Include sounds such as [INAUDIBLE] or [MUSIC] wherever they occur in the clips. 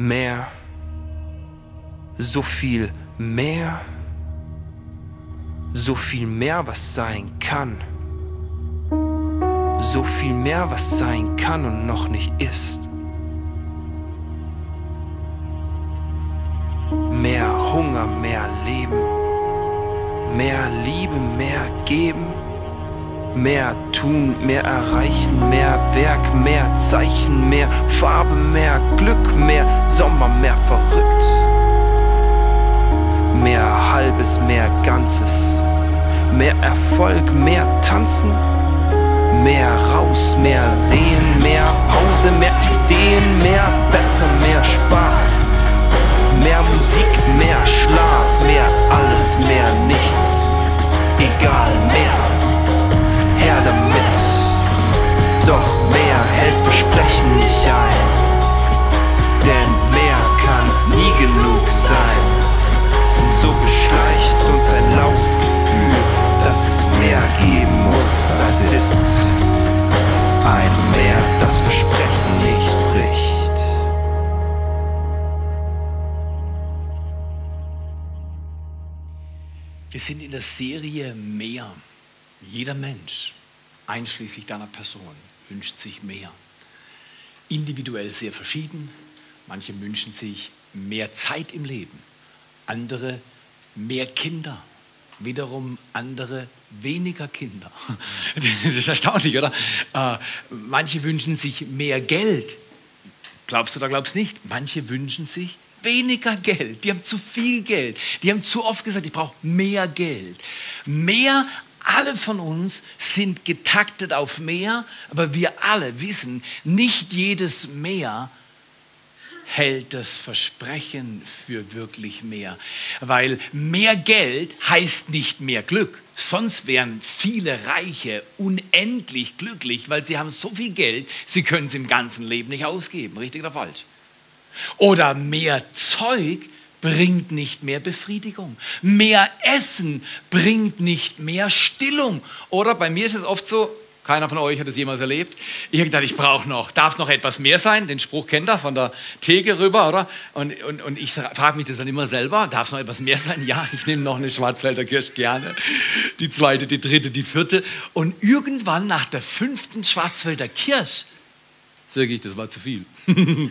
mehr, so viel mehr, so viel mehr, was sein kann, so viel mehr, was sein kann und noch nicht ist. Mehr Hunger, mehr Leben, mehr Liebe, mehr geben Mehr tun, mehr erreichen, mehr Werk, mehr Zeichen, mehr Farbe, mehr Glück, mehr Sommer, mehr verrückt. Mehr halbes, mehr Ganzes, mehr Erfolg, mehr Tanzen, mehr raus, mehr sehen, mehr Pause, mehr Ideen, mehr besser, mehr Spaß, mehr Musik, mehr Schlaf, mehr alles, mehr nichts, egal, mehr her damit. Doch mehr hält Versprechen nicht ein. Denn mehr kann nie genug sein. Und so beschleicht uns ein laues Gefühl, dass es mehr geben muss, als ist. Ein Meer, das Versprechen nicht bricht. Wir sind in der Serie Meer. Jeder Mensch einschließlich deiner Person, wünscht sich mehr. Individuell sehr verschieden. Manche wünschen sich mehr Zeit im Leben, andere mehr Kinder, wiederum andere weniger Kinder. [LAUGHS] Das ist erstaunlich, oder? Äh, manche wünschen sich mehr Geld. Glaubst du oder glaubst nicht? Manche wünschen sich weniger Geld. Die haben zu viel Geld. Die haben zu oft gesagt, ich brauche mehr Geld. Mehr alle von uns sind getaktet auf mehr, aber wir alle wissen, nicht jedes mehr hält das Versprechen für wirklich mehr. Weil mehr Geld heißt nicht mehr Glück. Sonst wären viele Reiche unendlich glücklich, weil sie haben so viel Geld, sie können es im ganzen Leben nicht ausgeben. Richtig oder falsch? Oder mehr Zeug bringt nicht mehr Befriedigung. Mehr Essen bringt nicht mehr Stillung. Oder bei mir ist es oft so, keiner von euch hat es jemals erlebt. Ich habe gedacht, ich brauche noch, darf es noch etwas mehr sein? Den Spruch kennt ihr von der Theke rüber, oder? Und, und, und ich frage mich das dann immer selber, darf es noch etwas mehr sein? Ja, ich nehme noch eine Schwarzwälder Kirsch gerne. Die zweite, die dritte, die vierte. Und irgendwann nach der fünften Schwarzwälder Kirsch sage ich, das war zu viel. [LAUGHS]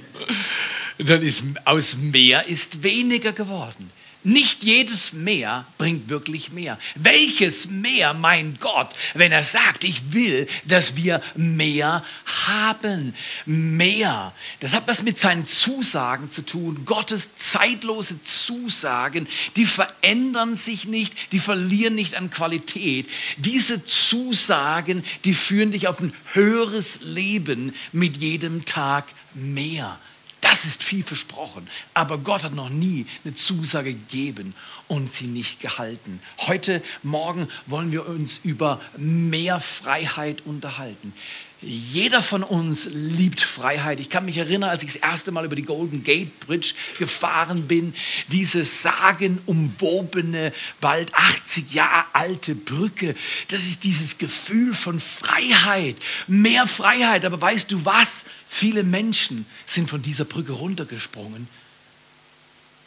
dann ist aus mehr ist weniger geworden. Nicht jedes Meer bringt wirklich mehr. Welches Meer, mein Gott, wenn er sagt, ich will, dass wir mehr haben. Mehr. Das hat was mit seinen Zusagen zu tun. Gottes zeitlose Zusagen, die verändern sich nicht, die verlieren nicht an Qualität. Diese Zusagen, die führen dich auf ein höheres Leben mit jedem Tag mehr. Das ist viel versprochen. Aber Gott hat noch nie eine Zusage gegeben und sie nicht gehalten. Heute Morgen wollen wir uns über mehr Freiheit unterhalten. Jeder von uns liebt Freiheit. Ich kann mich erinnern, als ich das erste Mal über die Golden Gate Bridge gefahren bin, diese sagenumwobene, bald 80 Jahre alte Brücke. Das ist dieses Gefühl von Freiheit, mehr Freiheit. Aber weißt du was? Viele Menschen sind von dieser Brücke runtergesprungen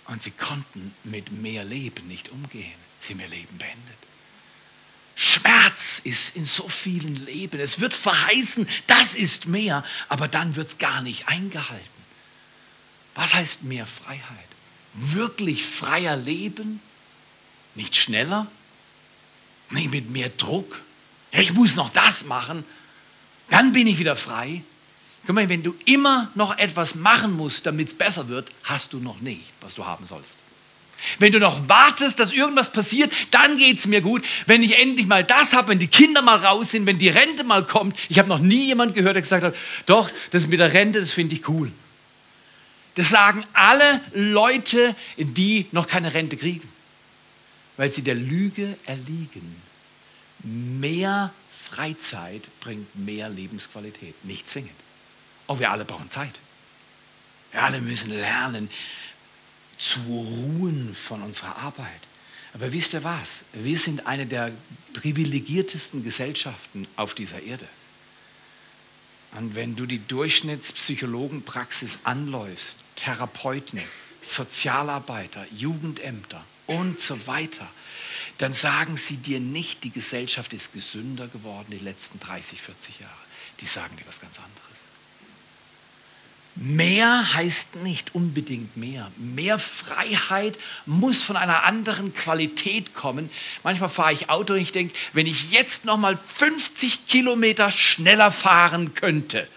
und sie konnten mit mehr Leben nicht umgehen. Sie haben ihr Leben beendet. Schmerz ist in so vielen Leben. Es wird verheißen, das ist mehr, aber dann wird es gar nicht eingehalten. Was heißt mehr Freiheit? Wirklich freier Leben? Nicht schneller? Nicht mit mehr Druck? Ich muss noch das machen, dann bin ich wieder frei. Guck mal, wenn du immer noch etwas machen musst, damit es besser wird, hast du noch nicht, was du haben sollst. Wenn du noch wartest, dass irgendwas passiert, dann geht es mir gut. Wenn ich endlich mal das habe, wenn die Kinder mal raus sind, wenn die Rente mal kommt. Ich habe noch nie jemanden gehört, der gesagt hat, doch, das mit der Rente, das finde ich cool. Das sagen alle Leute, die noch keine Rente kriegen, weil sie der Lüge erliegen. Mehr Freizeit bringt mehr Lebensqualität, nicht zwingend. Auch wir alle brauchen Zeit. Wir alle müssen lernen, zu ruhen von unserer Arbeit. Aber wisst ihr was? Wir sind eine der privilegiertesten Gesellschaften auf dieser Erde. Und wenn du die Durchschnittspsychologenpraxis anläufst, Therapeuten, Sozialarbeiter, Jugendämter und so weiter, dann sagen sie dir nicht, die Gesellschaft ist gesünder geworden die letzten 30, 40 Jahre. Die sagen dir was ganz anderes. Mehr heißt nicht unbedingt mehr. Mehr Freiheit muss von einer anderen Qualität kommen. Manchmal fahre ich Auto und ich denke, wenn ich jetzt noch mal 50 Kilometer schneller fahren könnte,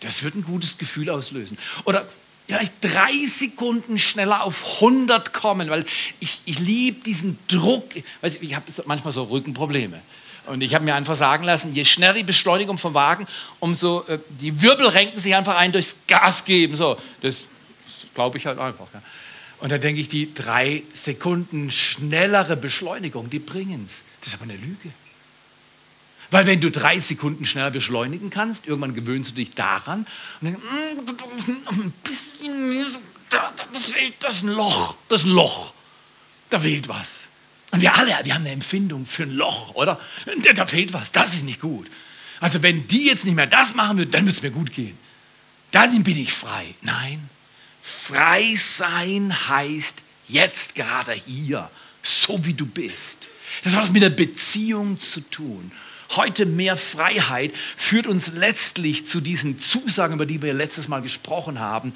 das würde ein gutes Gefühl auslösen. Oder vielleicht drei Sekunden schneller auf 100 kommen, weil ich, ich liebe diesen Druck. Ich, ich habe manchmal so Rückenprobleme. Und ich habe mir einfach sagen lassen, je schneller die Beschleunigung vom Wagen, umso äh, die Wirbel renken sich einfach ein durchs Gas geben. So, das, das glaube ich halt einfach. Ja. Und da denke ich, die drei Sekunden schnellere Beschleunigung, die bringen es. Das ist aber eine Lüge. Weil wenn du drei Sekunden schneller beschleunigen kannst, irgendwann gewöhnst du dich daran und denkst, mm, ein bisschen, da, da, das, das Loch, das Loch, da fehlt was. Und wir alle, wir haben eine Empfindung für ein Loch, oder? Da fehlt was, das ist nicht gut. Also wenn die jetzt nicht mehr das machen würden, dann würde es mir gut gehen. Dann bin ich frei. Nein, frei sein heißt jetzt gerade hier, so wie du bist. Das hat was mit der Beziehung zu tun. Heute mehr Freiheit führt uns letztlich zu diesen Zusagen, über die wir letztes Mal gesprochen haben,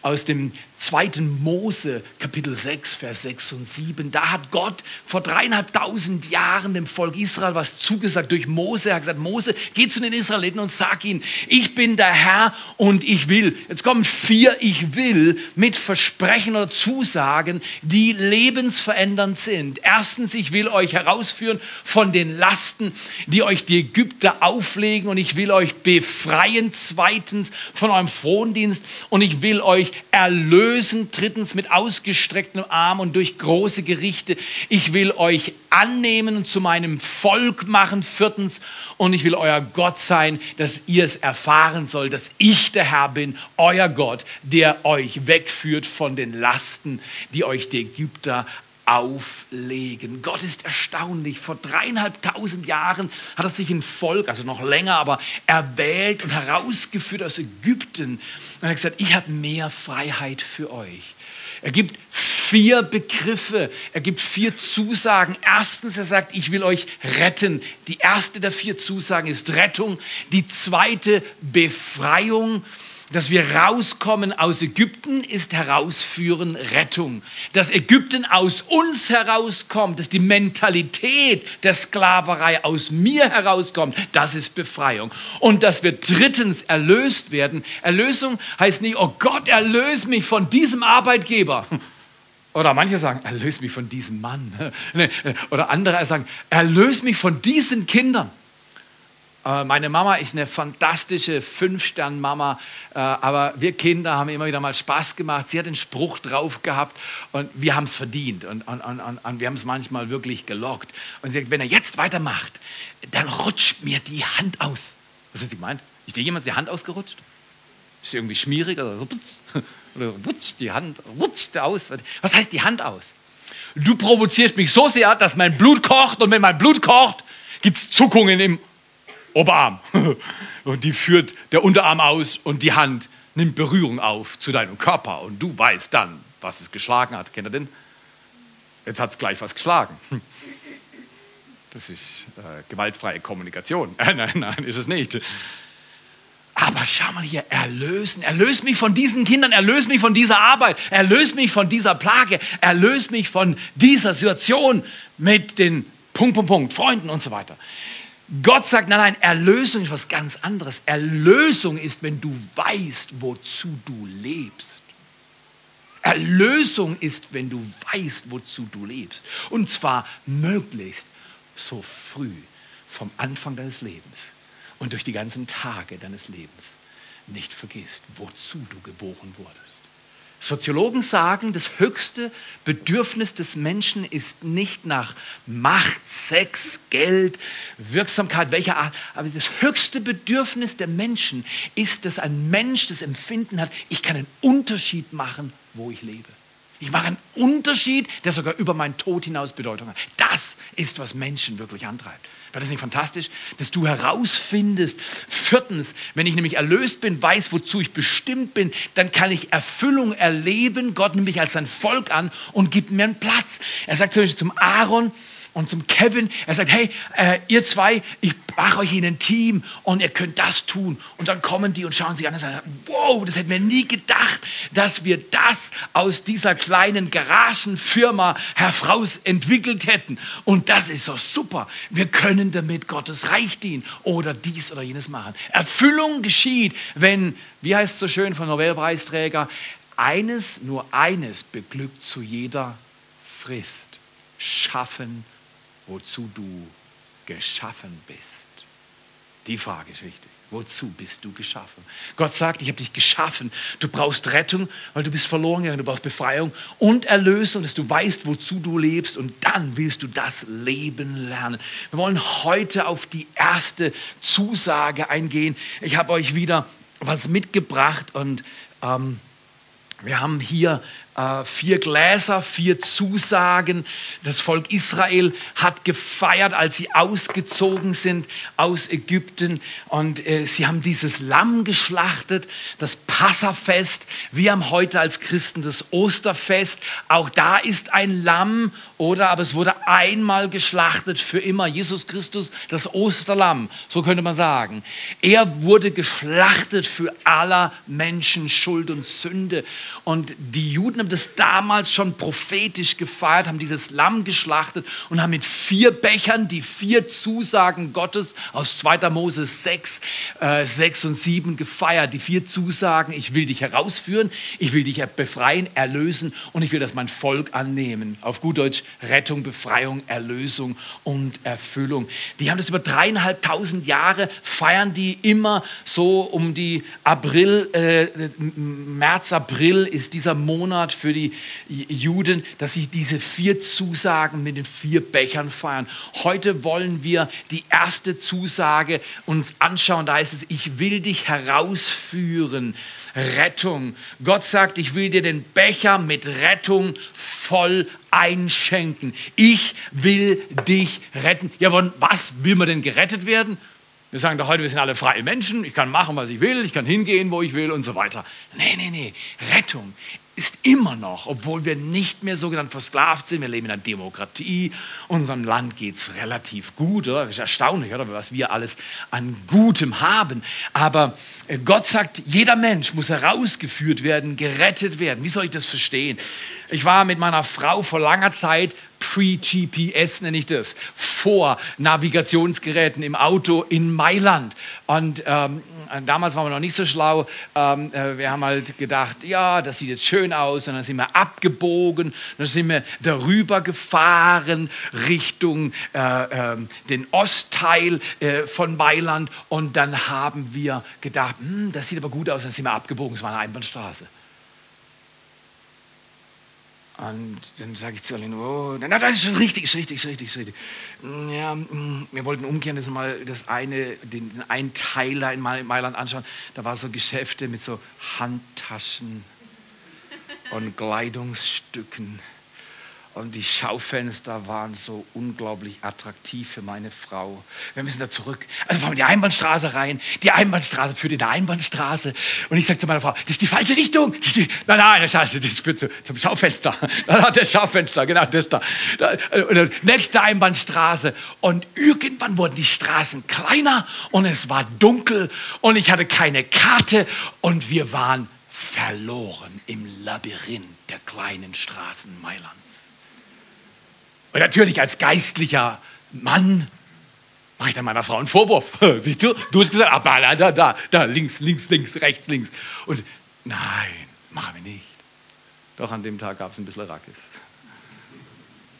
aus dem 2. Mose, Kapitel 6, Vers 6 und 7. Da hat Gott vor dreieinhalbtausend Jahren dem Volk Israel was zugesagt durch Mose. Er hat gesagt, Mose, geh zu den Israeliten und sag ihnen, ich bin der Herr und ich will. Jetzt kommen vier Ich will mit Versprechen oder Zusagen, die lebensverändernd sind. Erstens, ich will euch herausführen von den Lasten, die euch die Ägypter auflegen und ich will euch befreien. Zweitens, von eurem Frondienst und ich will euch erlösen erlösen, drittens mit ausgestrecktem Arm und durch große Gerichte. Ich will euch annehmen und zu meinem Volk machen, viertens, und ich will euer Gott sein, dass ihr es erfahren sollt, dass ich der Herr bin, euer Gott, der euch wegführt von den Lasten, die euch die Ägypter auflegen. Gott ist erstaunlich. Vor dreieinhalbtausend Jahren hat er sich ein Volk, also noch länger, aber erwählt und herausgeführt aus Ägypten. Und er hat gesagt, ich habe mehr Freiheit für euch. Er gibt vier Begriffe, er gibt vier Zusagen. Erstens, er sagt, ich will euch retten. Die erste der vier Zusagen ist Rettung. Die zweite Befreiung dass wir rauskommen aus Ägypten, ist herausführen Rettung. Dass Ägypten aus uns herauskommt, dass die Mentalität der Sklaverei aus mir herauskommt, das ist Befreiung. Und dass wir drittens erlöst werden. Erlösung heißt nicht, oh Gott, erlöse mich von diesem Arbeitgeber. [LAUGHS] Oder manche sagen, erlöse mich von diesem Mann. [LAUGHS] Oder andere sagen, erlöse mich von diesen Kindern. Äh, meine Mama ist eine fantastische Fünf-Stern-Mama, äh, aber wir Kinder haben immer wieder mal Spaß gemacht. Sie hat einen Spruch drauf gehabt und wir haben es verdient und, und, und, und wir haben es manchmal wirklich gelockt. Und sie sagt, wenn er jetzt weitermacht, dann rutscht mir die Hand aus. Was hat sie gemeint? Ist dir jemand die Hand ausgerutscht? Ist sie irgendwie schmierig oder, [LAUGHS] oder rutscht die Hand rutscht aus? Was heißt die Hand aus? Du provozierst mich so sehr, dass mein Blut kocht und wenn mein Blut kocht, gibt es Zuckungen im Oberarm. [LAUGHS] Und die führt der Unterarm aus und die Hand nimmt Berührung auf zu deinem Körper und du weißt dann, was es geschlagen hat. Kennt ihr den? Jetzt hat es gleich was geschlagen. [LAUGHS] Das ist äh, gewaltfreie Kommunikation. [LAUGHS] Äh, nein, nein, ist es nicht. Aber schau mal hier, erlösen, erlöse mich von diesen Kindern, erlöse mich von dieser Arbeit, erlöse mich von dieser Plage, erlöse mich von dieser Situation mit den Punkt, Punkt, Punkt, Freunden und so weiter. Gott sagt, nein, nein, Erlösung ist was ganz anderes. Erlösung ist, wenn du weißt, wozu du lebst. Erlösung ist, wenn du weißt, wozu du lebst. Und zwar möglichst so früh vom Anfang deines Lebens und durch die ganzen Tage deines Lebens nicht vergisst, wozu du geboren wurdest. Soziologen sagen, das höchste Bedürfnis des Menschen ist nicht nach Macht, Sex, Geld, Wirksamkeit, welcher Art, aber das höchste Bedürfnis der Menschen ist, dass ein Mensch das Empfinden hat, ich kann einen Unterschied machen, wo ich lebe. Ich mache einen Unterschied, der sogar über meinen Tod hinaus Bedeutung hat. Das ist, was Menschen wirklich antreibt. War das nicht fantastisch? Dass du herausfindest. Viertens, wenn ich nämlich erlöst bin, weiß, wozu ich bestimmt bin, dann kann ich Erfüllung erleben. Gott nimmt mich als sein Volk an und gibt mir einen Platz. Er sagt zum Beispiel zum Aaron, und zum Kevin. Er sagt, hey, äh, ihr zwei, ich mache euch in ein Team und ihr könnt das tun. Und dann kommen die und schauen sich an und sagen, wow, das hätten wir nie gedacht, dass wir das aus dieser kleinen Garagenfirma heraus entwickelt hätten. Und das ist so super. Wir können damit Gottes Reich dienen oder dies oder jenes machen. Erfüllung geschieht, wenn, wie heißt es so schön von Nobelpreisträger, eines, nur eines beglückt zu jeder Frist. Schaffen wozu du geschaffen bist. Die Frage ist wichtig. Wozu bist du geschaffen? Gott sagt, ich habe dich geschaffen. Du brauchst Rettung, weil du bist verloren gegangen. Du brauchst Befreiung und Erlösung, dass du weißt, wozu du lebst. Und dann willst du das Leben lernen. Wir wollen heute auf die erste Zusage eingehen. Ich habe euch wieder was mitgebracht und ähm, wir haben hier vier Gläser, vier Zusagen. Das Volk Israel hat gefeiert, als sie ausgezogen sind aus Ägypten. Und äh, sie haben dieses Lamm geschlachtet, das Passafest. Wir haben heute als Christen das Osterfest. Auch da ist ein Lamm, oder? Aber es wurde einmal geschlachtet für immer. Jesus Christus, das Osterlamm, so könnte man sagen. Er wurde geschlachtet für aller Menschen Schuld und Sünde. Und die Juden haben das damals schon prophetisch gefeiert, haben dieses Lamm geschlachtet und haben mit vier Bechern die vier Zusagen Gottes aus 2. Mose 6, äh, 6 und 7 gefeiert. Die vier Zusagen, ich will dich herausführen, ich will dich befreien, erlösen und ich will, dass mein Volk annehmen. Auf gut Deutsch Rettung, Befreiung, Erlösung und Erfüllung. Die haben das über dreieinhalbtausend Jahre, feiern die immer so um die April, äh, März, April ist dieser Monat für die Juden, dass sie diese vier Zusagen mit den vier Bechern feiern. Heute wollen wir die erste Zusage uns anschauen. Da heißt es, ich will dich herausführen. Rettung. Gott sagt, ich will dir den Becher mit Rettung voll einschenken. Ich will dich retten. Ja, von was will man denn gerettet werden? Wir sagen doch heute, wir sind alle freie Menschen, ich kann machen, was ich will, ich kann hingehen, wo ich will und so weiter. Nee, nee, nee. Rettung ist immer noch, obwohl wir nicht mehr sogenannt versklavt sind, wir leben in einer Demokratie, unserem Land geht es relativ gut, oder? Das ist erstaunlich, oder? was wir alles an Gutem haben. Aber äh, Gott sagt, jeder Mensch muss herausgeführt werden, gerettet werden. Wie soll ich das verstehen? Ich war mit meiner Frau vor langer Zeit Pre-GPS nenne ich das, vor Navigationsgeräten im Auto in Mailand. Und ähm, damals waren wir noch nicht so schlau. Ähm, äh, wir haben halt gedacht, ja, das sieht jetzt schön aus. Und dann sind wir abgebogen, dann sind wir darüber gefahren Richtung äh, äh, den Ostteil äh, von Mailand. Und dann haben wir gedacht, hm, das sieht aber gut aus. Dann sind wir abgebogen. Es war eine Einbahnstraße. Und dann sage ich zu Aline, oh, na, das ist schon richtig, ist richtig, ist richtig, ist richtig. Ja, mm, wir wollten umkehren, das mal das eine, den, den einen Teiler in Mailand anschauen. Da waren so Geschäfte mit so Handtaschen und Kleidungsstücken. Und die Schaufenster waren so unglaublich attraktiv für meine Frau. Wir müssen da zurück. Also fahren wir die Einbahnstraße rein. Die Einbahnstraße führt in der Einbahnstraße. Und ich sage zu meiner Frau, das ist die falsche Richtung. Das die, nein, nein, das, heißt, das führt zu, zum Schaufenster. Da hat der Schaufenster, genau das da. Und dann nächste Einbahnstraße. Und irgendwann wurden die Straßen kleiner und es war dunkel und ich hatte keine Karte und wir waren verloren im Labyrinth der kleinen Straßen Mailands. Und natürlich als geistlicher Mann mache ich dann meiner Frau einen Vorwurf. [LAUGHS] Siehst du, du hast gesagt, ah, da, da, da, da, links, links, links, rechts, links. Und nein, machen wir nicht. Doch an dem Tag gab es ein bisschen Rackes.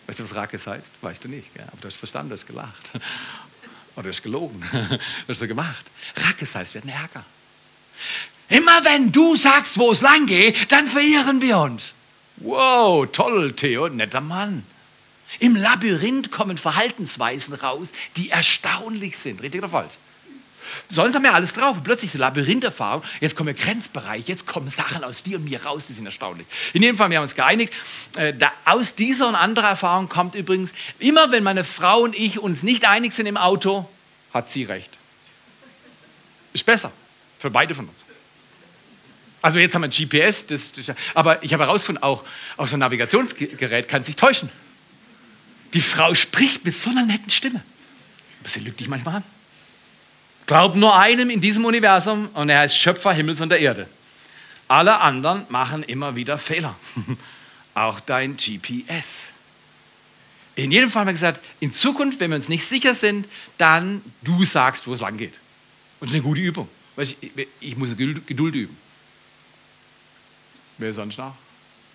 Weißt du, was Rackes heißt? Weißt du nicht, gell? aber du hast verstanden, du hast gelacht. [LAUGHS] Oder du hast gelogen. [LAUGHS] Du hast so gemacht. Rackes heißt, wir hatten Ärger. Immer wenn du sagst, wo es lang geht, dann verirren wir uns. Wow, toll, Theo, netter Mann. Im Labyrinth kommen Verhaltensweisen raus, die erstaunlich sind. Richtig oder falsch? Sonst haben wir alles drauf. Plötzlich so Labyrintherfahrung. Jetzt kommen wir Grenzbereich. Jetzt kommen Sachen aus dir und mir raus. Die sind erstaunlich. In jedem Fall, wir haben uns geeinigt. Äh, da, aus dieser und anderer Erfahrung kommt übrigens, immer wenn meine Frau und ich uns nicht einig sind im Auto, hat sie recht. Ist besser. Für beide von uns. Also jetzt haben wir ein GPS, das, das, aber ich habe herausgefunden, auch, auch so ein Navigationsgerät kann sich täuschen. Die Frau spricht mit so einer netten Stimme. Aber sie lügt dich manchmal an. Glaub nur einem in diesem Universum und er ist Schöpfer Himmels und der Erde. Alle anderen machen immer wieder Fehler. [LAUGHS] Auch dein GPS. In jedem Fall haben wir gesagt, in Zukunft, wenn wir uns nicht sicher sind, dann du sagst, wo es lang geht. Und das ist eine gute Übung. Ich, ich muss Geduld üben. Wer sonst noch?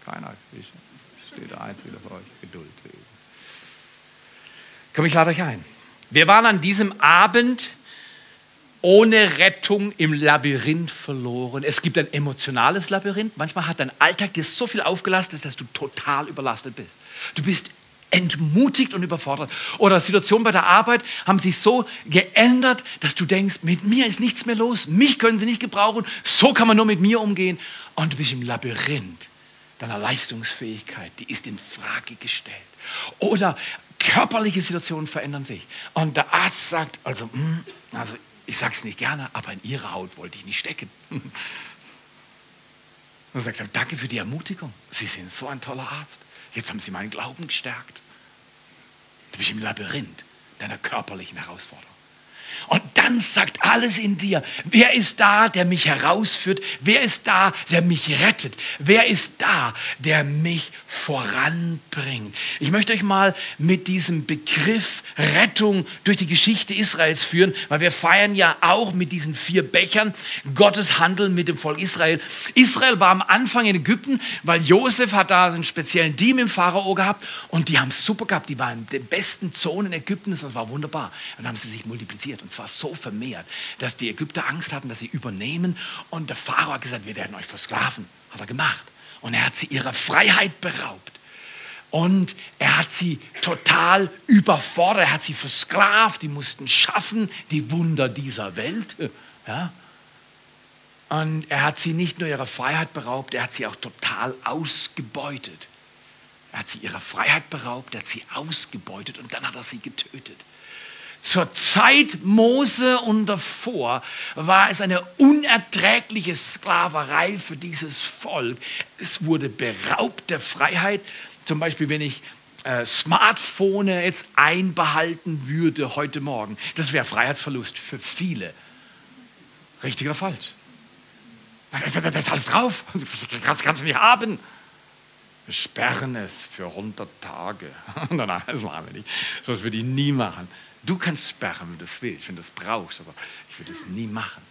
Keiner. Ich stehe da eins wieder für euch. Geduld üben. Komm, ich lade euch ein. Wir waren an diesem Abend ohne Rettung im Labyrinth verloren. Es gibt ein emotionales Labyrinth. Manchmal hat dein Alltag dir so viel aufgelastet, dass du total überlastet bist. Du bist entmutigt und überfordert. Oder Situationen bei der Arbeit haben sich so geändert, dass du denkst, mit mir ist nichts mehr los, mich können sie nicht gebrauchen, so kann man nur mit mir umgehen. Und du bist im Labyrinth deiner Leistungsfähigkeit, die ist in Frage gestellt. Oder körperliche Situationen verändern sich. Und der Arzt sagt, also, hm, also ich sage es nicht gerne, aber in ihrer Haut wollte ich nicht stecken. [LAUGHS] Und sagt danke für die Ermutigung. Sie sind so ein toller Arzt. Jetzt haben Sie meinen Glauben gestärkt. Du bist im Labyrinth deiner körperlichen Herausforderung. Und dann sagt alles in dir, wer ist da, der mich herausführt? Wer ist da, der mich rettet? Wer ist da, der mich voranbringt? Ich möchte euch mal mit diesem Begriff Rettung durch die Geschichte Israels führen, weil wir feiern ja auch mit diesen vier Bechern Gottes Handeln mit dem Volk Israel. Israel war am Anfang in Ägypten, weil Josef hat da einen speziellen Team im Pharao gehabt und die haben es super gehabt. Die waren in den besten Zonen Ägyptens, das war wunderbar. Und dann haben sie sich multipliziert und zwar so vermehrt, dass die Ägypter Angst hatten, dass sie übernehmen. Und der Pharao hat gesagt, wir werden euch versklaven. Hat er gemacht. Und er hat sie ihrer Freiheit beraubt. Und er hat sie total überfordert, er hat sie versklavt, die mussten schaffen, die Wunder dieser Welt. [LAUGHS] Ja? Und er hat sie nicht nur ihrer Freiheit beraubt, er hat sie auch total ausgebeutet. Er hat sie ihrer Freiheit beraubt, er hat sie ausgebeutet und dann hat er sie getötet. Zur Zeit Mose und davor war es eine unerträgliche Sklaverei für dieses Volk. Es wurde beraubt der Freiheit. Zum Beispiel, wenn ich äh, Smartphone jetzt einbehalten würde heute Morgen, das wäre Freiheitsverlust für viele. Richtig oder falsch? Das ist alles drauf. [LAUGHS] Das kannst du nicht haben. Wir sperren es für 100 Tage. [LAUGHS] nein, nein, das machen wir nicht. So das würde ich nie machen. Du kannst sperren, wenn du das willst, wenn du das brauchst, aber ich würde es nie machen.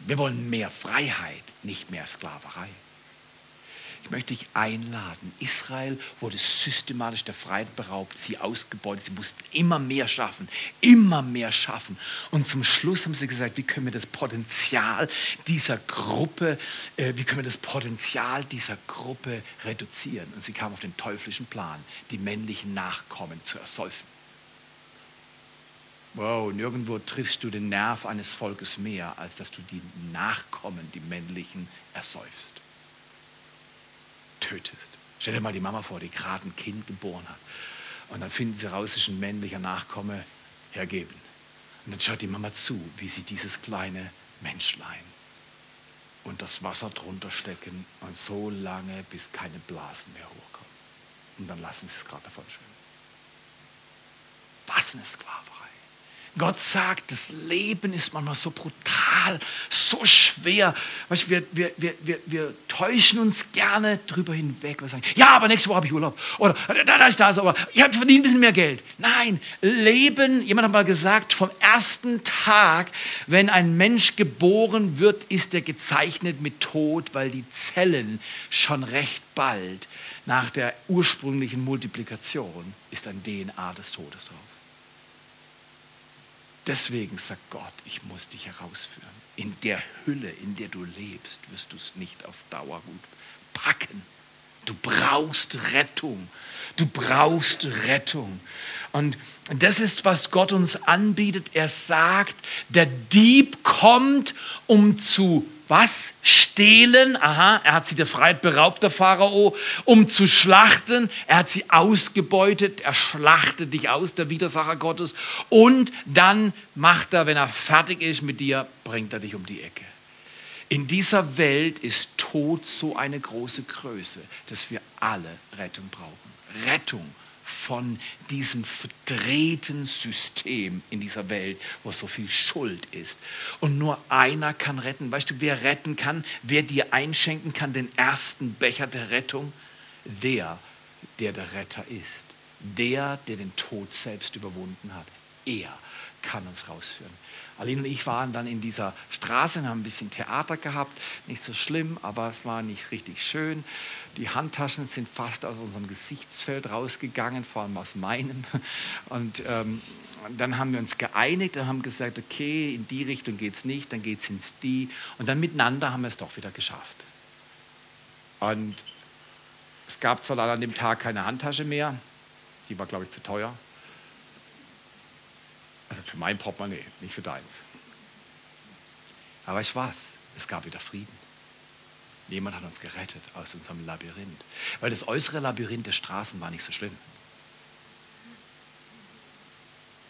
Wir wollen mehr Freiheit, nicht mehr Sklaverei. Ich möchte dich einladen. Israel wurde systematisch der Freiheit beraubt, sie ausgebeutet, sie mussten immer mehr schaffen, immer mehr schaffen. Und zum Schluss haben sie gesagt, wie können wir das Potenzial dieser Gruppe, äh, wie können wir das Potenzial dieser Gruppe reduzieren? Und sie kamen auf den teuflischen Plan, die männlichen Nachkommen zu ersäufen. Wow, nirgendwo triffst du den Nerv eines Volkes mehr, als dass du die Nachkommen, die männlichen, ersäufst. Tötest. Stell dir mal die Mama vor, die gerade ein Kind geboren hat. Und dann finden sie raus, es ist ein männlicher Nachkomme, hergeben. Und dann schaut die Mama zu, wie sie dieses kleine Menschlein und das Wasser drunter stecken und so lange, bis keine Blasen mehr hochkommen. Und dann lassen sie es gerade davon schwimmen. Was eine Sklaverei. Gott sagt, das Leben ist manchmal so brutal, so schwer. Weißt, wir, wir, wir, wir, wir täuschen uns gerne drüber hinweg. Wir sagen, ja, aber nächste Woche habe ich Urlaub. Oder da, da ist das, aber ich habe verdient ein bisschen mehr Geld. Nein, Leben, jemand hat mal gesagt, vom ersten Tag, wenn ein Mensch geboren wird, ist er gezeichnet mit Tod, weil die Zellen schon recht bald nach der ursprünglichen Multiplikation ist ein DNA des Todes drauf. Deswegen sagt Gott, ich muss dich herausführen. In der Hülle, in der du lebst, wirst du es nicht auf Dauer gut packen. Du brauchst Rettung. Du brauchst Rettung. Und das ist, was Gott uns anbietet. Er sagt, der Dieb kommt, um zu was? Stehlen. Aha, er hat sie der Freiheit beraubt, der Pharao, um zu schlachten. Er hat sie ausgebeutet. Er schlachtet dich aus, der Widersacher Gottes. Und dann macht er, wenn er fertig ist mit dir, bringt er dich um die Ecke. In dieser Welt ist Tod so eine große Größe, dass wir alle Rettung brauchen. Rettung von diesem verdrehten System in dieser Welt, wo so viel Schuld ist. Und nur einer kann retten. Weißt du, wer retten kann, wer dir einschenken kann, den ersten Becher der Rettung? Der, der der Retter ist. Der, der den Tod selbst überwunden hat. Er kann uns rausführen. Aline und ich waren dann in dieser Straße und haben ein bisschen Theater gehabt. Nicht so schlimm, aber es war nicht richtig schön. Die Handtaschen sind fast aus unserem Gesichtsfeld rausgegangen, vor allem aus meinem. [LAUGHS] Und ähm, dann haben wir uns geeinigt und haben gesagt, okay, in die Richtung geht es nicht, dann geht es ins die. Und dann miteinander haben wir es doch wieder geschafft. Und es gab zwar leider an dem Tag keine Handtasche mehr, die war, glaube ich, zu teuer. Also für mein Portemonnaie, nicht für deins. Aber ich weiß, es gab wieder Frieden. Jemand hat uns gerettet aus unserem Labyrinth. Weil das äußere Labyrinth der Straßen war nicht so schlimm.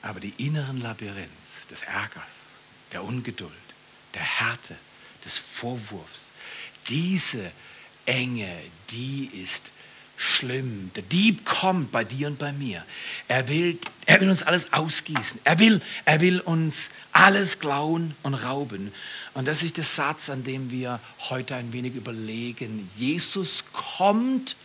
Aber die inneren Labyrinths des Ärgers, der Ungeduld, der Härte, des Vorwurfs, diese Enge, die ist schlimm. Der Dieb kommt bei dir und bei mir. Er will, er will uns alles ausgießen. Er will, er will uns alles klauen und rauben. Und das ist der Satz, an dem wir heute ein wenig überlegen. Jesus kommt,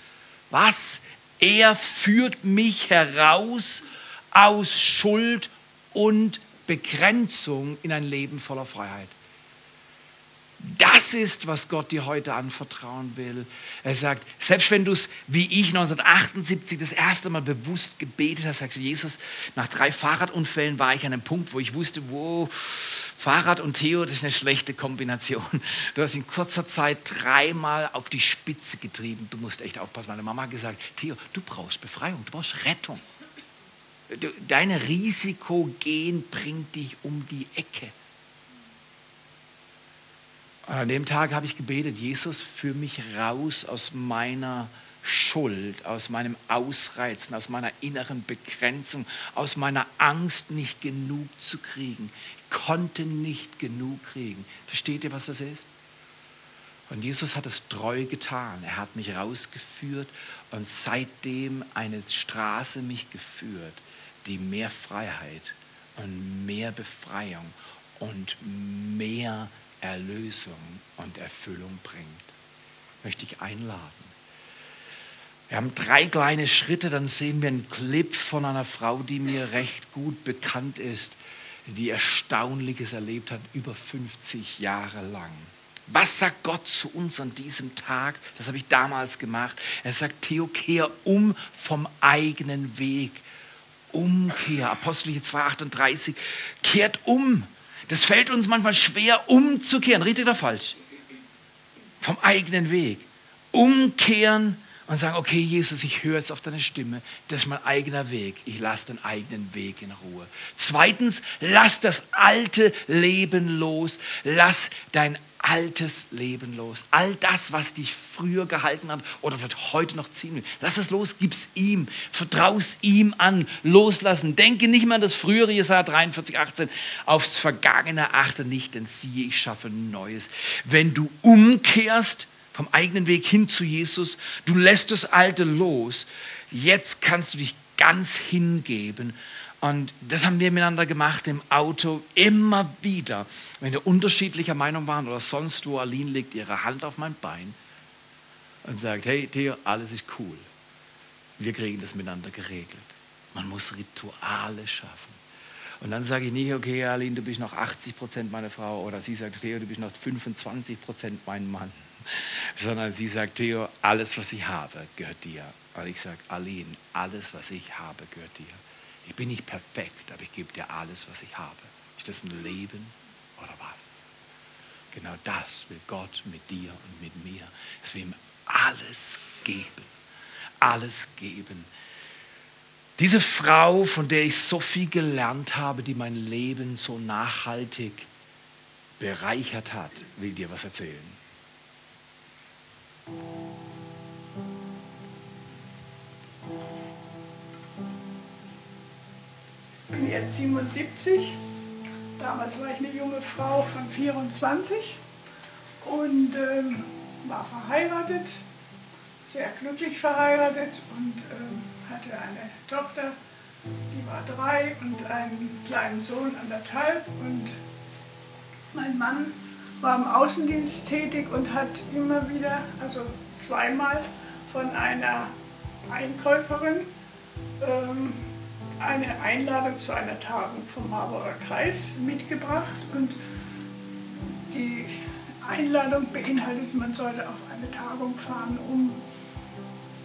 was? Er führt mich heraus aus Schuld und Begrenzung in ein Leben voller Freiheit. Das ist, was Gott dir heute anvertrauen will. Er sagt, selbst wenn du es wie ich 1978 das erste Mal bewusst gebetet hast, sagst du, Jesus, nach drei Fahrradunfällen war ich an einem Punkt, wo ich wusste, wo Fahrrad und Theo, das ist eine schlechte Kombination. Du hast in kurzer Zeit dreimal auf die Spitze getrieben. Du musst echt aufpassen. Meine Mama hat gesagt, Theo, du brauchst Befreiung, du brauchst Rettung. Dein Risikogen bringt dich um die Ecke. Und an dem Tag habe ich gebetet, Jesus, führ mich raus aus meiner Schuld, aus meinem Ausreizen, aus meiner inneren Begrenzung, aus meiner Angst, nicht genug zu kriegen. Ich konnte nicht genug kriegen. Versteht ihr, was das ist? Und Jesus hat es treu getan. Er hat mich rausgeführt und seitdem eine Straße mich geführt, die mehr Freiheit und mehr Befreiung und mehr Erlösung und Erfüllung bringt. Möchte ich einladen. Wir haben drei kleine Schritte, dann sehen wir einen Clip von einer Frau, die mir recht gut bekannt ist, die Erstaunliches erlebt hat, über 50 Jahre lang. Was sagt Gott zu uns an diesem Tag? Das habe ich damals gemacht. Er sagt, Theo, kehr um vom eigenen Weg. Umkehr, Apostelgeschichte 2,38, kehrt um das fällt uns manchmal schwer, umzukehren. Richtig oder falsch? Vom eigenen Weg. Umkehren und sagen, okay, Jesus, ich höre jetzt auf deine Stimme. Das ist mein eigener Weg. Ich lasse den eigenen Weg in Ruhe. Zweitens, lass das alte Leben los. Lass dein altes Leben los. All das, was dich früher gehalten hat oder vielleicht heute noch ziehen will. Lass es los, gib's ihm, vertraus ihm an, loslassen. Denke nicht mehr an das frühere Jesaja 43, 18, aufs Vergangene achte nicht, denn siehe, ich schaffe Neues. Wenn du umkehrst vom eigenen Weg hin zu Jesus, du lässt das Alte los, jetzt kannst du dich ganz hingeben und das haben wir miteinander gemacht im Auto immer wieder. Wenn wir unterschiedlicher Meinung waren oder sonst wo, Aline legt ihre Hand auf mein Bein und sagt, hey Theo, alles ist cool. Wir kriegen das miteinander geregelt. Man muss Rituale schaffen. Und dann sage ich nicht, okay, Aline, du bist noch 80 Prozent meine Frau. Oder sie sagt, Theo, du bist noch 25 Prozent mein Mann. Sondern sie sagt, Theo, alles, was ich habe, gehört dir. Und ich sage, Aline, alles, was ich habe, gehört dir. Ich bin nicht perfekt, aber ich gebe dir alles, was ich habe. Ist das ein Leben oder was? Genau das will Gott mit dir und mit mir. Dass wir ihm alles geben. Alles geben. Diese Frau, von der ich so viel gelernt habe, die mein Leben so nachhaltig bereichert hat, will dir was erzählen. Bin jetzt 77. Damals war ich eine junge Frau von 24 und ähm, war verheiratet, sehr glücklich verheiratet und ähm, hatte eine Tochter, die war drei und einen kleinen Sohn anderthalb und mein Mann war im Außendienst tätig und hat immer wieder, also zweimal von einer Einkäuferin ähm, eine Einladung zu einer Tagung vom Marburger Kreis mitgebracht und die Einladung beinhaltet, man sollte auf eine Tagung fahren, um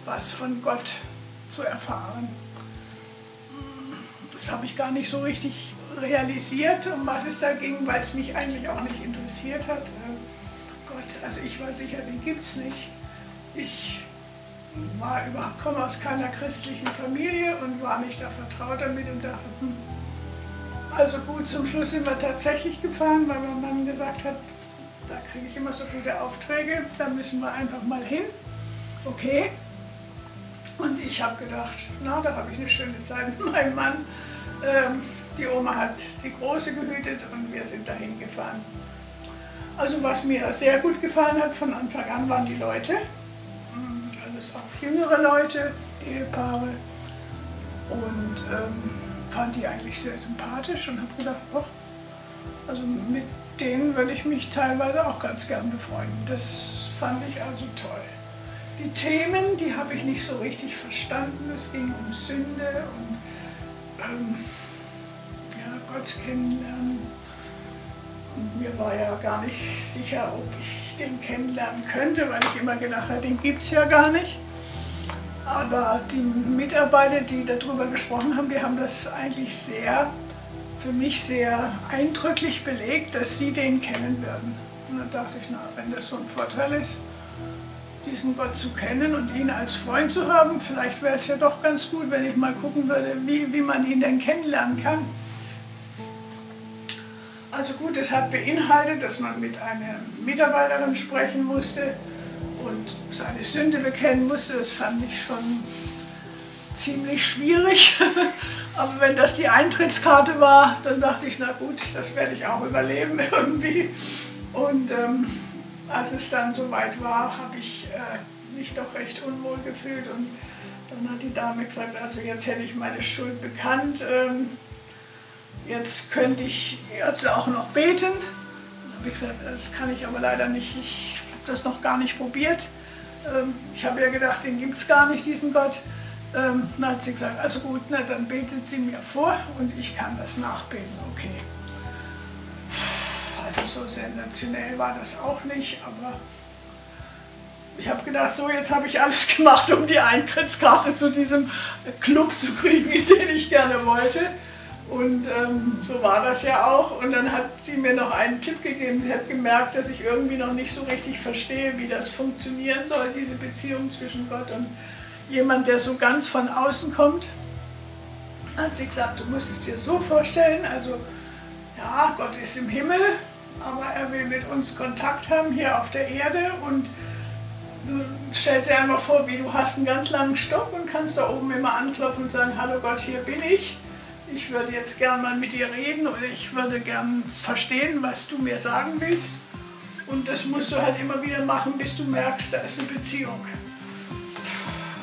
was von Gott zu erfahren. Das habe ich gar nicht so richtig realisiert, um was es da ging, weil es mich eigentlich auch nicht interessiert hat. Äh, Gott, also ich war sicher, den gibt es nicht. Ich war überhaupt, komme aus keiner christlichen Familie und war nicht da vertraut damit und dachte, hm. also gut, zum Schluss sind wir tatsächlich gefahren, weil mein Mann gesagt hat, da kriege ich immer so gute Aufträge, da müssen wir einfach mal hin. Okay. Und ich habe gedacht, na, da habe ich eine schöne Zeit mit meinem Mann. Ähm, die Oma hat die Große gehütet und wir sind dahin gefahren. Also was mir sehr gut gefallen hat von Anfang an waren die Leute. Alles auch jüngere Leute, Ehepaare. Und ähm, fand die eigentlich sehr sympathisch und habe gedacht, oh, also mit denen würde ich mich teilweise auch ganz gern befreunden. Das fand ich also toll. Die Themen, die habe ich nicht so richtig verstanden. Es ging um Sünde und ähm, Gott kennenlernen. Und mir war ja gar nicht sicher, ob ich den kennenlernen könnte, weil ich immer gedacht habe, den gibt es ja gar nicht. Aber die Mitarbeiter, die darüber gesprochen haben, die haben das eigentlich sehr, für mich sehr eindrücklich belegt, dass sie den kennen würden. Und dann dachte ich, na, wenn das so ein Vorteil ist, diesen Gott zu kennen und ihn als Freund zu haben, vielleicht wäre es ja doch ganz gut, wenn ich mal gucken würde, wie, wie man ihn denn kennenlernen kann. Also gut, es hat beinhaltet, dass man mit einer Mitarbeiterin sprechen musste und seine Sünde bekennen musste. Das fand ich schon ziemlich schwierig. [LAUGHS] Aber wenn das die Eintrittskarte war, dann dachte ich, na gut, das werde ich auch überleben [LAUGHS] irgendwie. Und ähm, als es dann soweit war, habe ich äh, mich doch recht unwohl gefühlt. Und dann hat die Dame gesagt, also jetzt hätte ich meine Schuld bekannt. Ähm, jetzt könnte ich jetzt auch noch beten. Dann habe gesagt, das kann ich aber leider nicht, ich habe das noch gar nicht probiert. Ähm, ich habe ja gedacht, den gibt es gar nicht, diesen Gott. Ähm, dann hat sie gesagt, also gut, dann betet sie mir vor und ich kann das nachbeten, okay. Also so sensationell war das auch nicht, aber ich habe gedacht, so jetzt habe ich alles [LAUGHS] gemacht, um die Eintrittskarte zu diesem Club zu kriegen, [LAUGHS] den ich gerne wollte. Und ähm, so war das ja auch. Und dann hat sie mir noch einen Tipp gegeben. Sie hat gemerkt, dass ich irgendwie noch nicht so richtig verstehe, wie das funktionieren soll, diese Beziehung zwischen Gott und jemand, der so ganz von außen kommt. Hat sie gesagt, du musst es dir so vorstellen, also ja, Gott ist im Himmel, aber er will mit uns Kontakt haben hier auf der Erde und du stellst dir einmal vor, wie du hast einen ganz langen Stock und kannst da oben immer anklopfen und sagen, hallo Gott, hier bin ich ich würde jetzt gern mal mit dir reden oder ich würde gern verstehen, was du mir sagen willst. Und das musst du halt immer wieder machen, bis du merkst, da ist eine Beziehung.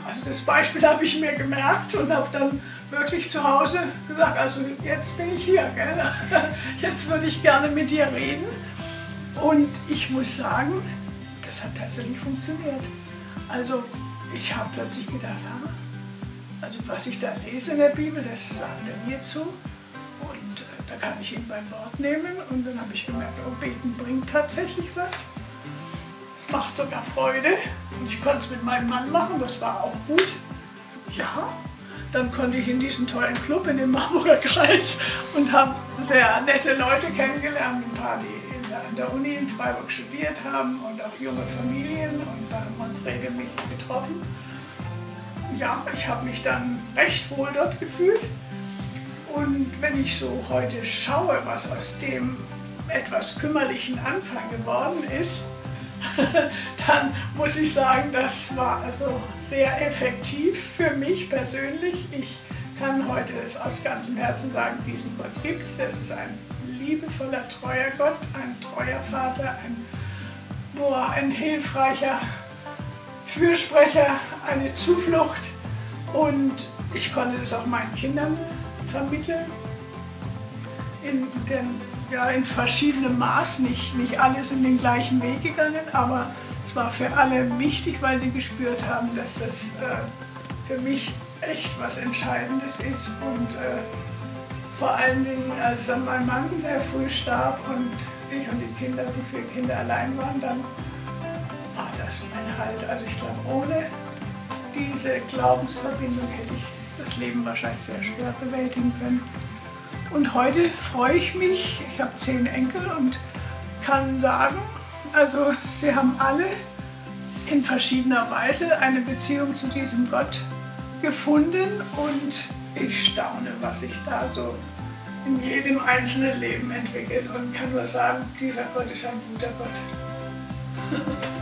Also das Beispiel habe ich mir gemerkt und habe dann wirklich zu Hause gesagt, also jetzt bin ich hier, gell? [LAUGHS] jetzt würde ich gerne mit dir reden. Und ich muss sagen, das hat tatsächlich funktioniert. Also ich habe plötzlich gedacht, also was ich da lese in der Bibel, das sagt er mir zu. Und äh, da kann ich ihn beim Wort nehmen. Und dann habe ich gemerkt, oh, beten bringt tatsächlich was. Es macht sogar Freude. Und ich konnte es mit meinem Mann machen, das war auch gut. Ja, dann konnte ich in diesen tollen Club in dem Marburger Kreis und habe sehr nette Leute kennengelernt, ein paar, die in der an der Uni in Freiburg studiert haben und auch junge Familien und da haben wir uns regelmäßig getroffen. Ja, ich habe mich dann recht wohl dort gefühlt. Und wenn ich so heute schaue, was aus dem etwas kümmerlichen Anfang geworden ist, [LAUGHS] dann muss ich sagen, das war also sehr effektiv für mich persönlich. Ich kann heute aus ganzem Herzen sagen, diesen Gott gibt es. Das ist ein liebevoller, treuer Gott, ein treuer Vater, ein, nur ein hilfreicher Fürsprecher, eine Zuflucht. Und ich konnte das auch meinen Kindern vermitteln. In, den, ja, in verschiedenem Maß, nicht, nicht alles in den gleichen Weg gegangen, aber es war für alle wichtig, weil sie gespürt haben, dass das äh, für mich echt was Entscheidendes ist. Und äh, vor allen Dingen, als dann mein Mann sehr früh starb und ich und die Kinder, die vier Kinder allein waren, dann war das mein Halt. Also ich glaube, ohne diese Glaubensverbindung hätte ich das Leben wahrscheinlich sehr schwer bewältigen können. Und heute freue ich mich, ich habe zehn Enkel und kann sagen, also sie haben alle in verschiedener Weise eine Beziehung zu diesem Gott gefunden und ich staune, was sich da so in jedem einzelnen Leben entwickelt und kann nur sagen, dieser Gott ist ein guter Gott. [LAUGHS]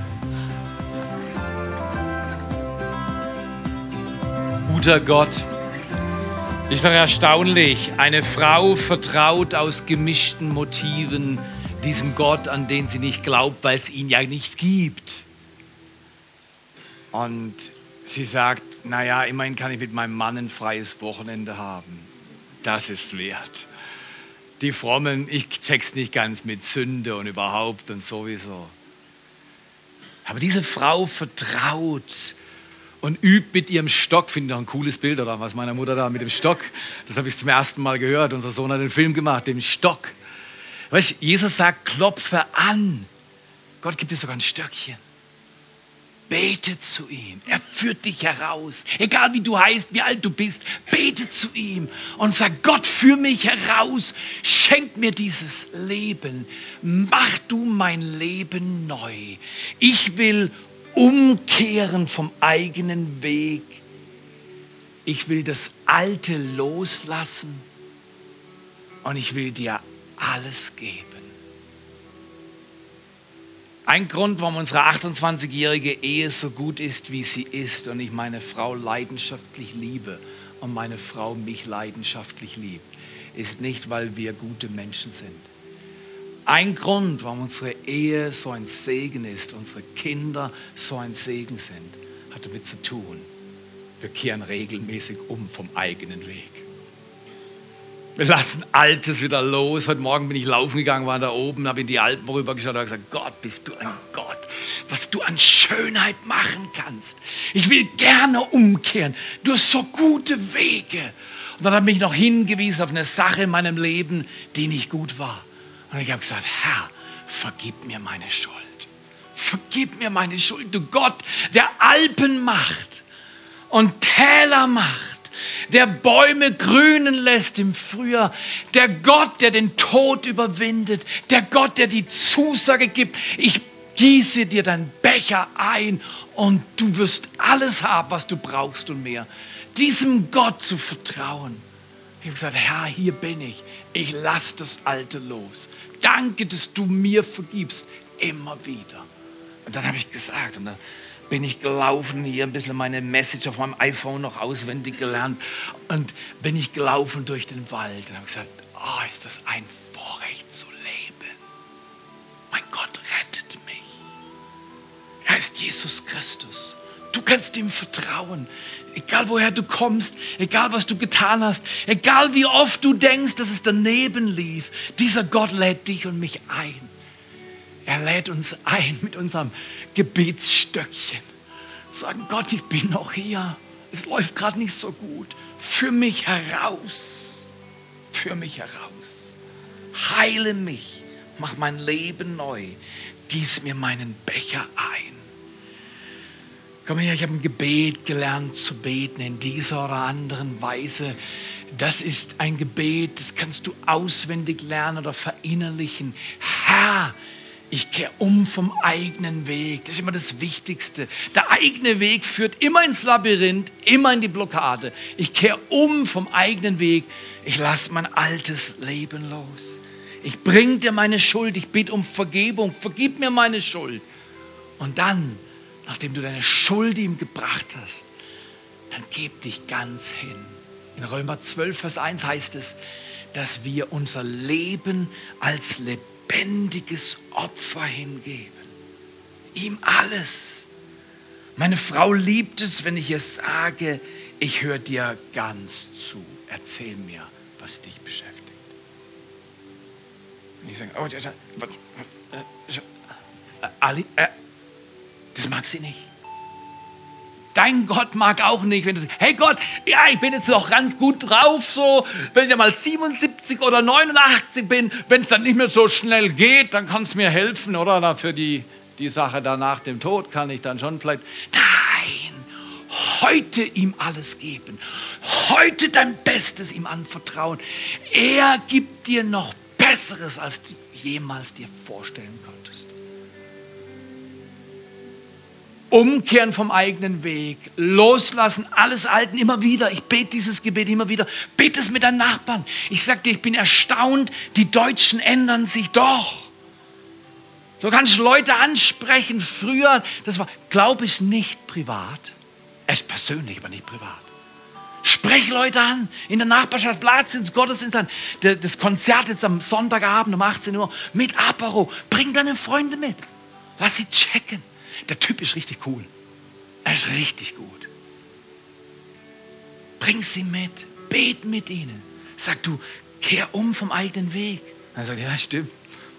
Guter Gott. Ist doch erstaunlich. Eine Frau vertraut aus gemischten Motiven diesem Gott, an den sie nicht glaubt, weil es ihn ja nicht gibt. Und sie sagt, naja, immerhin kann ich mit meinem Mann ein freies Wochenende haben. Das ist wert. Die Frommen, ich check's nicht ganz mit Sünde und überhaupt und sowieso. Aber diese Frau vertraut und übt mit ihrem Stock, finde ich auch ein cooles Bild, oder was meiner Mutter da mit dem Stock, das habe ich zum ersten Mal gehört. Unser Sohn hat einen Film gemacht, dem Stock. Weißt, Jesus sagt, klopfe an. Gott gibt dir sogar ein Stöckchen. Bete zu ihm. Er führt dich heraus. Egal wie du heißt, wie alt du bist, bete zu ihm und sag, Gott, führ mich heraus. Schenk mir dieses Leben. Mach du mein Leben neu. Ich will umkehren vom eigenen Weg. Ich will das Alte loslassen und ich will dir alles geben. Ein Grund, warum unsere 28-jährige Ehe so gut ist, wie sie ist und ich meine Frau leidenschaftlich liebe und meine Frau mich leidenschaftlich liebt, ist nicht, weil wir gute Menschen sind. Ein Grund, warum unsere Ehe so ein Segen ist, unsere Kinder so ein Segen sind, hat damit zu tun, wir kehren regelmäßig um vom eigenen Weg. Wir lassen Altes wieder los. Heute Morgen bin ich laufen gegangen, war da oben, habe in die Alpen rübergeschaut und habe gesagt, Gott, bist du ein Gott, was du an Schönheit machen kannst. Ich will gerne umkehren. Du hast so gute Wege. Und dann habe ich noch hingewiesen auf eine Sache in meinem Leben, die nicht gut war. Und ich habe gesagt, Herr, vergib mir meine Schuld. Vergib mir meine Schuld, du Gott, der Alpen macht und Täler macht der Bäume grünen lässt im Frühjahr, der Gott, der den Tod überwindet, der Gott, der die Zusage gibt, ich gieße dir deinen Becher ein und du wirst alles haben, was du brauchst und mehr. Diesem Gott zu vertrauen. Ich habe gesagt, Herr, hier bin ich. Ich lasse das Alte los. Danke, dass du mir vergibst. Immer wieder. Und dann habe ich gesagt, und dann bin ich gelaufen, hier ein bisschen meine Message auf meinem iPhone noch auswendig gelernt und bin ich gelaufen durch den Wald und habe gesagt, oh, ist das ein Vorrecht zu leben. Mein Gott rettet mich. Er ist Jesus Christus. Du kannst ihm vertrauen. Egal woher du kommst, egal was du getan hast, egal wie oft du denkst, dass es daneben lief, dieser Gott lädt dich und mich ein. Er lädt uns ein mit unserem Gebetsstöckchen. Sagen, Gott, ich bin noch hier. Es läuft gerade nicht so gut. Für mich heraus. Für mich heraus. Heile mich. Mach mein Leben neu. Gieß mir meinen Becher ein. Komm her, ich habe ein Gebet gelernt zu beten in dieser oder anderen Weise. Das ist ein Gebet, das kannst du auswendig lernen oder verinnerlichen. Herr, Ich kehre um vom eigenen Weg. Das ist immer das Wichtigste. Der eigene Weg führt immer ins Labyrinth, immer in die Blockade. Ich kehre um vom eigenen Weg. Ich lasse mein altes Leben los. Ich bringe dir meine Schuld. Ich bitte um Vergebung. Vergib mir meine Schuld. Und dann, nachdem du deine Schuld ihm gebracht hast, dann gib dich ganz hin. In Römer 12, Vers 1 heißt es, dass wir unser Leben als lebendiges Opfer hingeben. Ihm alles. Meine Frau liebt es, wenn ich ihr sage, ich höre dir ganz zu. Erzähl mir, was dich beschäftigt. Und ich sage, oh, äh, äh, Ali, äh, das mag sie nicht. Dein Gott mag auch nicht, wenn du sagst, hey Gott, ja, ich bin jetzt noch ganz gut drauf, so, wenn ich mal 77 oder 89 bin, wenn es dann nicht mehr so schnell geht, dann kann es mir helfen, oder? Na, für die, die Sache da nach dem Tod kann ich dann schon vielleicht. Nein, heute ihm alles geben, heute dein Bestes ihm anvertrauen. Er gibt dir noch Besseres, als du jemals dir vorstellen konntest. Umkehren vom eigenen Weg, loslassen, alles Alten immer wieder. Ich bete dieses Gebet immer wieder. Bete es mit deinen Nachbarn. Ich sage dir, ich bin erstaunt, die Deutschen ändern sich doch. Du kannst Leute ansprechen. Früher, das war, glaube ich, nicht privat. Es ist persönlich, aber nicht privat. Sprech Leute an. In der Nachbarschaft, Platz ins Gottesdienst. Das Konzert jetzt am Sonntagabend um 18 Uhr mit Apero. Bring deine Freunde mit. Lass sie checken. Der Typ ist richtig cool. Er ist richtig gut. Bring sie mit. Bet mit ihnen. Sag du, kehr um vom eigenen Weg. Er sagt, ja, stimmt.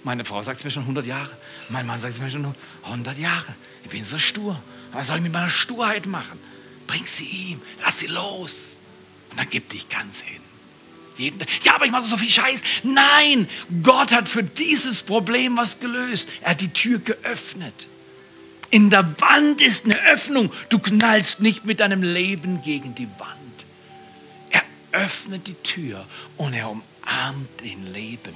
Meine Frau sagt es mir schon 100 Jahre. Mein Mann sagt es mir schon 100 Jahre. Ich bin so stur. Was soll ich mit meiner Sturheit machen? Bring sie ihm. Lass sie los. Und dann gib dich ganz hin. Jeden Tag. Ja, aber ich mache so viel Scheiß. Nein, Gott hat für dieses Problem was gelöst. Er hat die Tür geöffnet. In der Wand ist eine Öffnung. Du knallst nicht mit deinem Leben gegen die Wand. Er öffnet die Tür und er umarmt den Leben.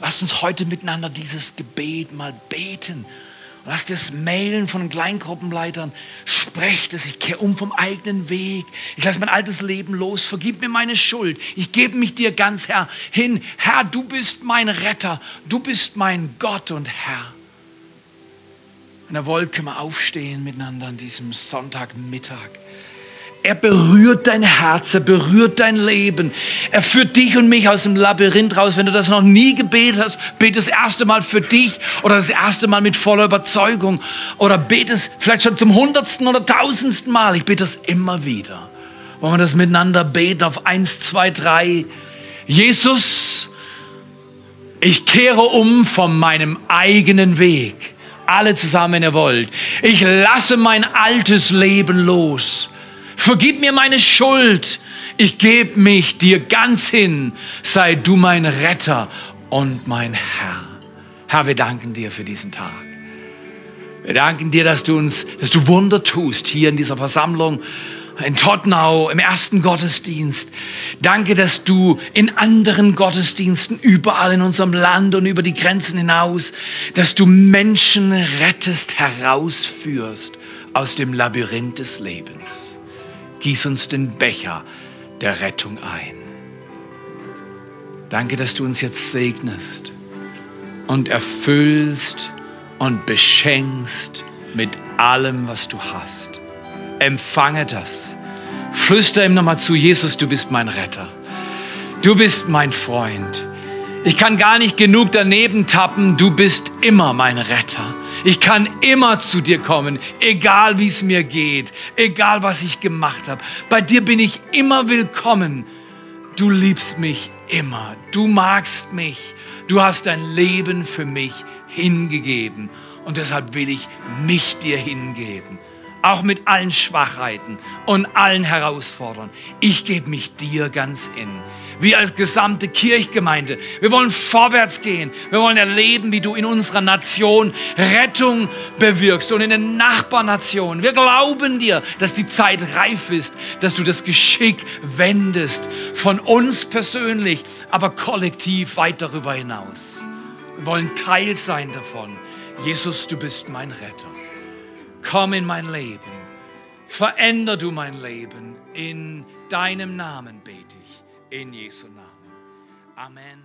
Lasst uns heute miteinander dieses Gebet mal beten. Lasst es mailen von Kleingruppenleitern. Sprecht es, ich kehre um vom eigenen Weg. Ich lasse mein altes Leben los. Vergib mir meine Schuld. Ich gebe mich dir ganz Herr hin. Herr, du bist mein Retter. Du bist mein Gott und Herr. Und er wollte, wir aufstehen miteinander an diesem Sonntagmittag. Er berührt dein Herz, er berührt dein Leben. Er führt dich und mich aus dem Labyrinth raus. Wenn du das noch nie gebetet hast, bete das erste Mal für dich oder das erste Mal mit voller Überzeugung oder bete es vielleicht schon zum hundertsten oder tausendsten Mal. Ich bete es immer wieder. Wollen wir das miteinander beten auf eins, zwei, drei. Jesus, ich kehre um von meinem eigenen Weg. Alle zusammen, wenn ihr wollt. Ich lasse mein altes Leben los. Vergib mir meine Schuld. Ich gebe mich dir ganz hin. Sei du mein Retter und mein Herr. Herr, wir danken dir für diesen Tag. Wir danken dir, dass du uns, dass du Wunder tust hier in dieser Versammlung in Tottenau, im ersten Gottesdienst. Danke, dass du in anderen Gottesdiensten überall in unserem Land und über die Grenzen hinaus, dass du Menschen rettest, herausführst aus dem Labyrinth des Lebens. Gieß uns den Becher der Rettung ein. Danke, dass du uns jetzt segnest und erfüllst und beschenkst mit allem, was du hast empfange das. Flüster ihm nochmal zu, Jesus, du bist mein Retter. Du bist mein Freund. Ich kann gar nicht genug daneben tappen. Du bist immer mein Retter. Ich kann immer zu dir kommen, egal wie es mir geht, egal was ich gemacht habe. Bei dir bin ich immer willkommen. Du liebst mich immer. Du magst mich. Du hast dein Leben für mich hingegeben. Und deshalb will ich mich dir hingeben auch mit allen Schwachheiten und allen Herausforderungen. Ich gebe mich dir ganz in. Wir als gesamte Kirchgemeinde, wir wollen vorwärts gehen. Wir wollen erleben, wie du in unserer Nation Rettung bewirkst und in den Nachbarnationen. Wir glauben dir, dass die Zeit reif ist, dass du das Geschick wendest von uns persönlich, aber kollektiv weit darüber hinaus. Wir wollen Teil sein davon. Jesus, du bist mein Retter. Komm in mein Leben. Veränder du mein Leben. In deinem Namen bete ich. In Jesu Namen. Amen.